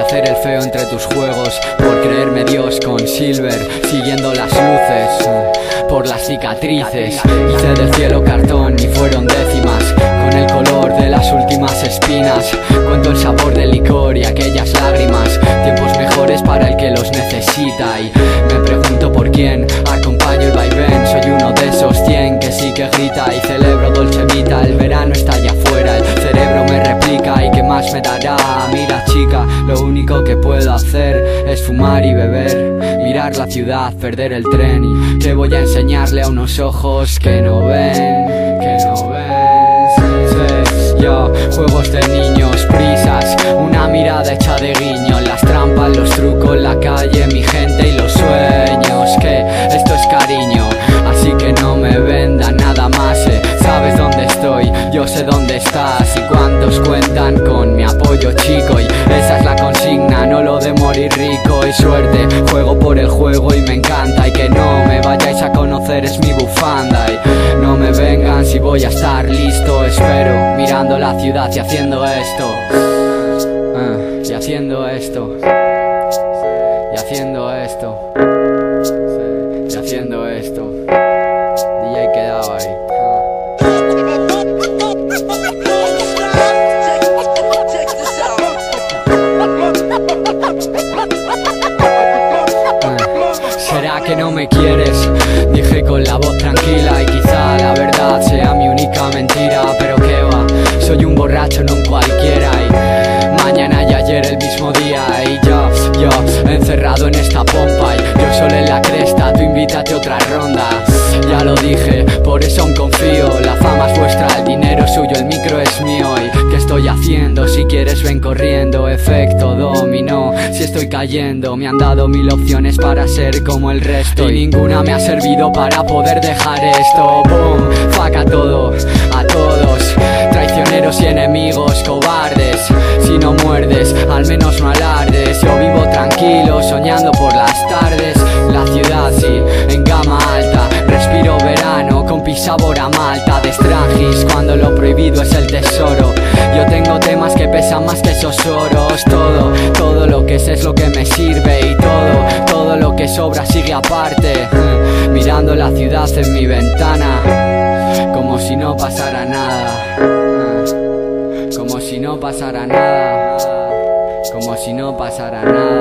hacer el feo entre tus juegos, por creerme Dios con Silver, siguiendo las luces, por las cicatrices, hice del cielo cartón y fueron décimas, con el color de las últimas espinas, cuento el sabor del licor y aquellas lágrimas, tiempos mejores para el que los necesita y me pregunto por quién, acompaño el vaivén, soy uno de esos cien que sí que grita y celebro Dolce Vita, el verano está allá afuera, el cerebro me replica y qué más me dará, mira chica, lo único que puedo hacer es fumar y beber, mirar la ciudad, perder el tren y que voy a enseñarle a unos ojos que no ven, que no ven. Yo, juegos de niños, prisas, una mirada hecha de guiño, las trampas, los trucos, la calle, mi gente suerte, juego por el juego y me encanta. Y que no me vayáis a conocer es mi bufanda. Y no me vengan si voy a estar listo, espero, mirando la ciudad y haciendo esto, Ah, y haciendo esto, y haciendo esto, y haciendo esto, que no me quieres? Dije con la voz tranquila y quizá la verdad sea mi única mentira Pero qué va, soy un borracho, no un cualquiera. Y mañana y ayer el mismo día. Y yo, yo, encerrado en esta pompa. Y yo solo en la cresta, tú invítate a otra ronda. Ya lo dije, por eso aún confío. La fama es vuestra, el dinero es suyo, el micro es mío quieres ven corriendo Efecto dominó, si estoy cayendo Me han dado mil opciones para ser como el resto Y ninguna me ha servido para poder dejar esto. Boom, fuck a todo, a todos. Traicioneros y enemigos, cobardes. Si no muerdes, al menos no alardes. Yo vivo tranquilo, soñando por las tardes. La ciudad sí, en gama alta. Respiro verano con pisabor malta Cuando lo prohibido es el tesoro. Yo tengo temas que pesan más que esos oros. Todo, todo lo que sé es lo que me sirve Y todo, todo lo que sobra sigue aparte. Mirando la ciudad en mi ventana Como si no pasara nada. Como si no pasara nada. Como si no pasara nada